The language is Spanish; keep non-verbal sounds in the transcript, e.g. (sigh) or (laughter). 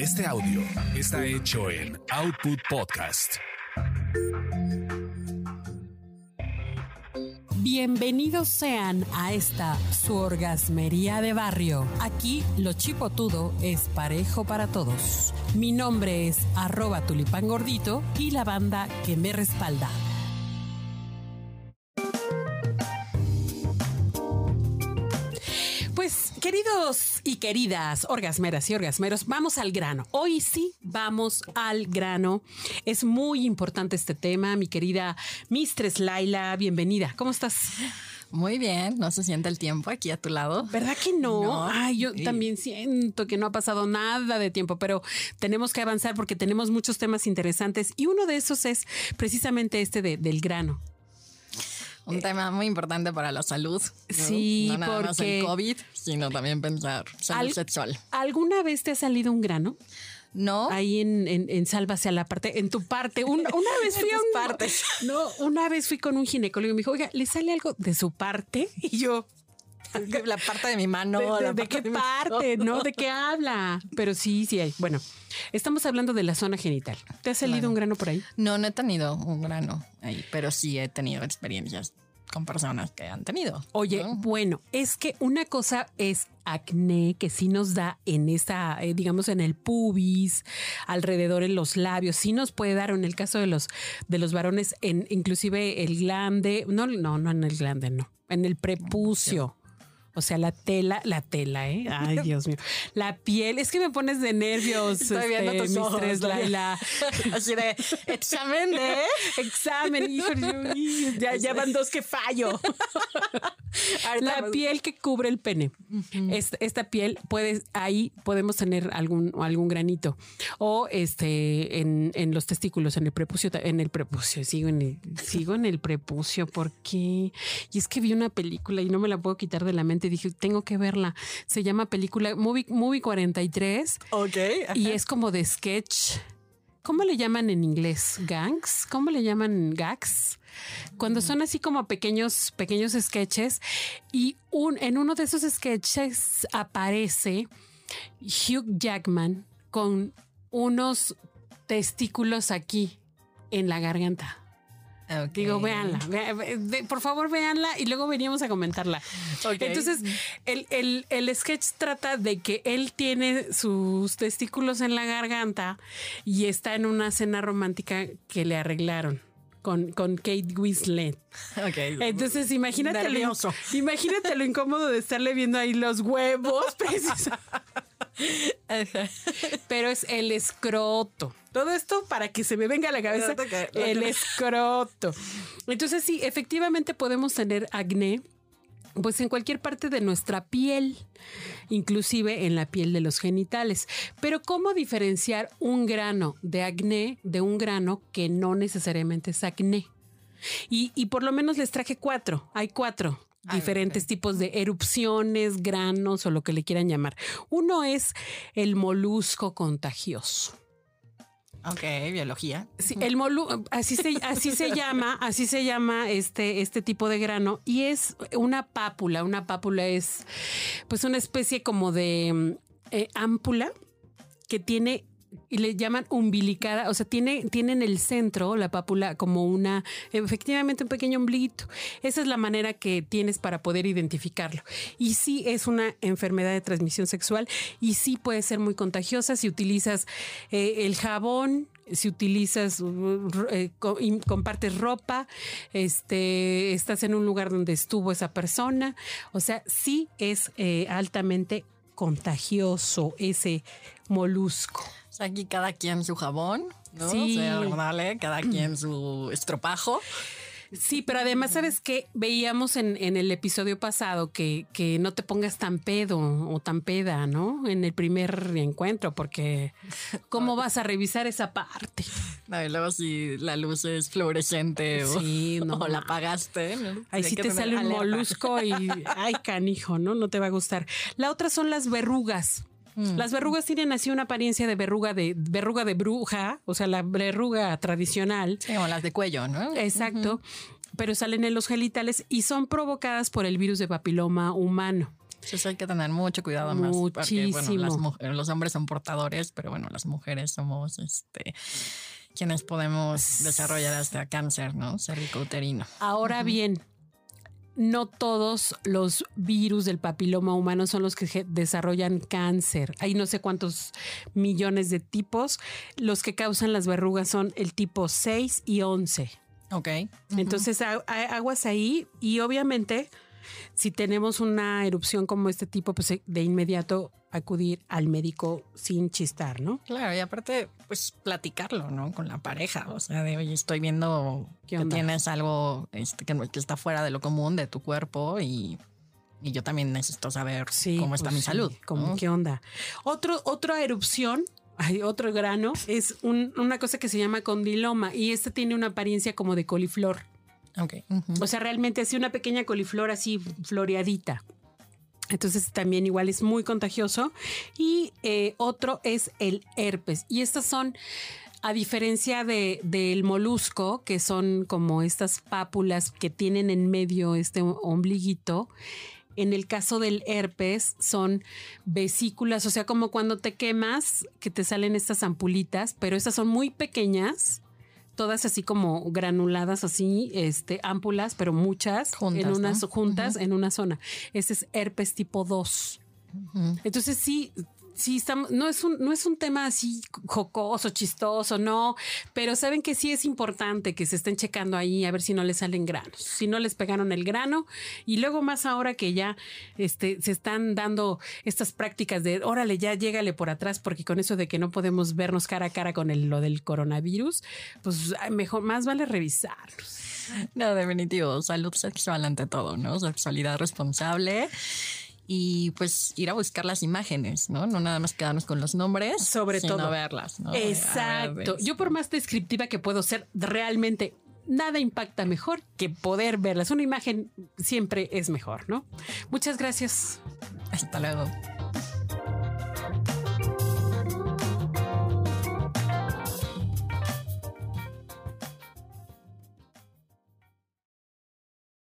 Este audio está hecho en Output Podcast. Bienvenidos sean a esta su orgasmería de barrio. Aquí lo chipotudo es parejo para todos. Mi nombre es arroba tulipán gordito y la banda que me respalda. Queridos y queridas orgasmeras y orgasmeros, vamos al grano. Hoy sí, vamos al grano. Es muy importante este tema, mi querida Mistress Laila, bienvenida. ¿Cómo estás? Muy bien, no se siente el tiempo aquí a tu lado. ¿Verdad que no? No. Ay, yo Sí. también siento que no ha pasado nada de tiempo, pero tenemos que avanzar porque tenemos muchos temas interesantes y uno de esos es precisamente este de- del grano. Un tema muy importante para la salud. ¿no? Sí, no nada más el COVID, sino también pensar salud Al- sexual. ¿Alguna vez te ha salido un grano? No, Ahí en, en, en Sálvase a la parte, en tu parte. Un- una (laughs) vez fui a un partes. No, una vez fui con un ginecólogo y me dijo, oiga, ¿le sale algo de su parte? (laughs) Y yo, la parte de mi mano. ¿de, de- la de qué parte? ¿No? ¿De qué habla? Pero sí, sí hay. Bueno, estamos hablando de la zona genital. ¿Te ha salido Claro. un grano por ahí? No, no he tenido un grano ahí, pero sí he tenido experiencias con personas que han tenido. Oye, ¿no? bueno, es que una cosa es acné que sí nos da en esta, eh, digamos, en el pubis, alrededor en los labios, sí nos puede dar, en el caso de los de los varones, en inclusive el glande, no, no, no en el glande, no, en el prepucio. O sea, la tela, la tela, ¿eh? Ay, (laughs) Dios mío. La piel, es que me pones de nervios, Estoy viendo este, tus ojos, Mistress Laila. (laughs) Así de examen de. (laughs) Examen, y ya, ya van dos que fallo. La piel que cubre el pene. esta, esta piel puede, ahí podemos tener algún, algún granito. O este en, en los testículos, en el prepucio, en el prepucio, sigo en el, sigo en el prepucio. ¿Por qué? Y es que vi una película y no me la puedo quitar de la mente. Dije, tengo que verla. Se llama película Movie, Movie 43 Ok. y es como de sketch. ¿Cómo le llaman en inglés? ¿Gangs? ¿Cómo le llaman gags? Cuando son así como pequeños, pequeños sketches y un, en uno de esos sketches aparece Hugh Jackman con unos testículos aquí en la garganta. Ok. Digo, véanla, ve- por favor véanla y luego veníamos a comentarla. Ok. Entonces, el, el- el sketch trata de que él tiene sus testículos en la garganta y está en una cena romántica que le arreglaron. Con, con Kate Winslet. Ok. Entonces, imagínate lo, imagínate lo incómodo de estarle viendo ahí los huevos, (laughs) preciso. Pero es el escroto. Todo esto para que se me venga a la cabeza el escroto. Entonces sí, efectivamente podemos tener acné. Pues en cualquier parte de nuestra piel, inclusive en la piel de los genitales. Pero ¿cómo diferenciar un grano de acné de un grano que no necesariamente es acné? Y, y por lo menos les traje cuatro. Hay cuatro diferentes tipos de erupciones, granos o lo que le quieran llamar. Uno es el molusco contagioso. Ok, biología. Sí, el molu así se, así se (laughs) llama, así se llama este, este tipo de grano y es una pápula. Una pápula es pues una especie como de eh, ámpula que tiene y le llaman umbilicada, o sea, tiene, tiene en el centro la pápula como una, efectivamente un pequeño ombliguito. Esa es la manera que tienes para poder identificarlo. Y sí es una enfermedad de transmisión sexual y sí puede ser muy contagiosa si utilizas eh, el jabón, si utilizas, uh, eh, compartes ropa, este, estás en un lugar donde estuvo esa persona. O sea, sí es eh, altamente contagioso ese molusco. O sea, aquí cada quien su jabón, ¿no? Sí. O sea, vale, cada quien su estropajo. Sí, pero además, ¿sabes qué? Veíamos en, en el episodio pasado que, que no te pongas tan pedo o tan peda, ¿no? En el primer encuentro, porque ¿cómo vas a revisar esa parte? No, y luego si la luz es fluorescente o, Sí, no o la apagaste. ¿no? Ahí sí te sale un molusco y ay, canijo, ¿no? No te va a gustar. La otra son las verrugas. Las verrugas tienen así una apariencia de verruga de verruga de bruja, o sea, la verruga tradicional. Sí, como las de cuello, ¿no? Exacto. Pero salen en los genitales y son provocadas por el virus de papiloma humano. Entonces hay que tener mucho cuidado más. Porque, bueno, Muchísimo. las los hombres son portadores, pero bueno, las mujeres somos este quienes podemos desarrollar hasta cáncer, ¿no? Cervicouterino. Ahora bien, no todos los virus del papiloma humano son los que desarrollan cáncer. Hay no sé cuántos millones de tipos. Los que causan las verrugas son el tipo 6 y 11. Ok. Entonces, a- a- aguas ahí y obviamente, si tenemos una erupción como este tipo, pues de inmediato acudir al médico sin chistar, ¿no? Claro, y aparte, pues platicarlo, ¿no? Con la pareja. O sea, de oye, estoy viendo ¿Qué que tienes algo este, que, está fuera de lo común de tu cuerpo y, y yo también necesito saber cómo está pues mi sí, salud. cómo- ¿no? ¿Qué onda? Otro, otra erupción, hay otro grano, es un- una cosa que se llama condiloma y este tiene una apariencia como de coliflor. Ok. ujú. O sea, realmente así una pequeña coliflor así floreadita. Entonces también igual es muy contagioso. Y eh, otro es el herpes. Y estas son, a diferencia de, del molusco, que son como estas pápulas que tienen en medio este ombliguito, en el caso del herpes son vesículas, o sea, como cuando te quemas, que te salen estas ampulitas, pero estas son muy pequeñas, todas así como granuladas, así, este, ámpulas, pero muchas Juntas, en unas ¿no? juntas en una zona. Ese es herpes tipo 2. Ujú. Entonces sí, sí estamos, no es un, no es un tema así jocoso, chistoso, no, pero saben que sí es importante que se estén checando ahí a ver si no les salen granos, si no les pegaron el grano y luego más ahora que ya este, se están dando estas prácticas de órale, ya llégale por atrás, porque con eso de que no podemos vernos cara a cara con el, lo del coronavirus, pues mejor, más vale revisarnos. No, definitivo. Salud sexual ante todo, ¿no? Sexualidad responsable. Y pues ir a buscar las imágenes, ¿no? No nada más quedarnos con los nombres. Sobre sino todo. verlas, ¿no? Exacto. Yo por más descriptiva que puedo ser, realmente nada impacta mejor que poder verlas. Una imagen siempre es mejor, ¿no? Muchas gracias. Hasta luego.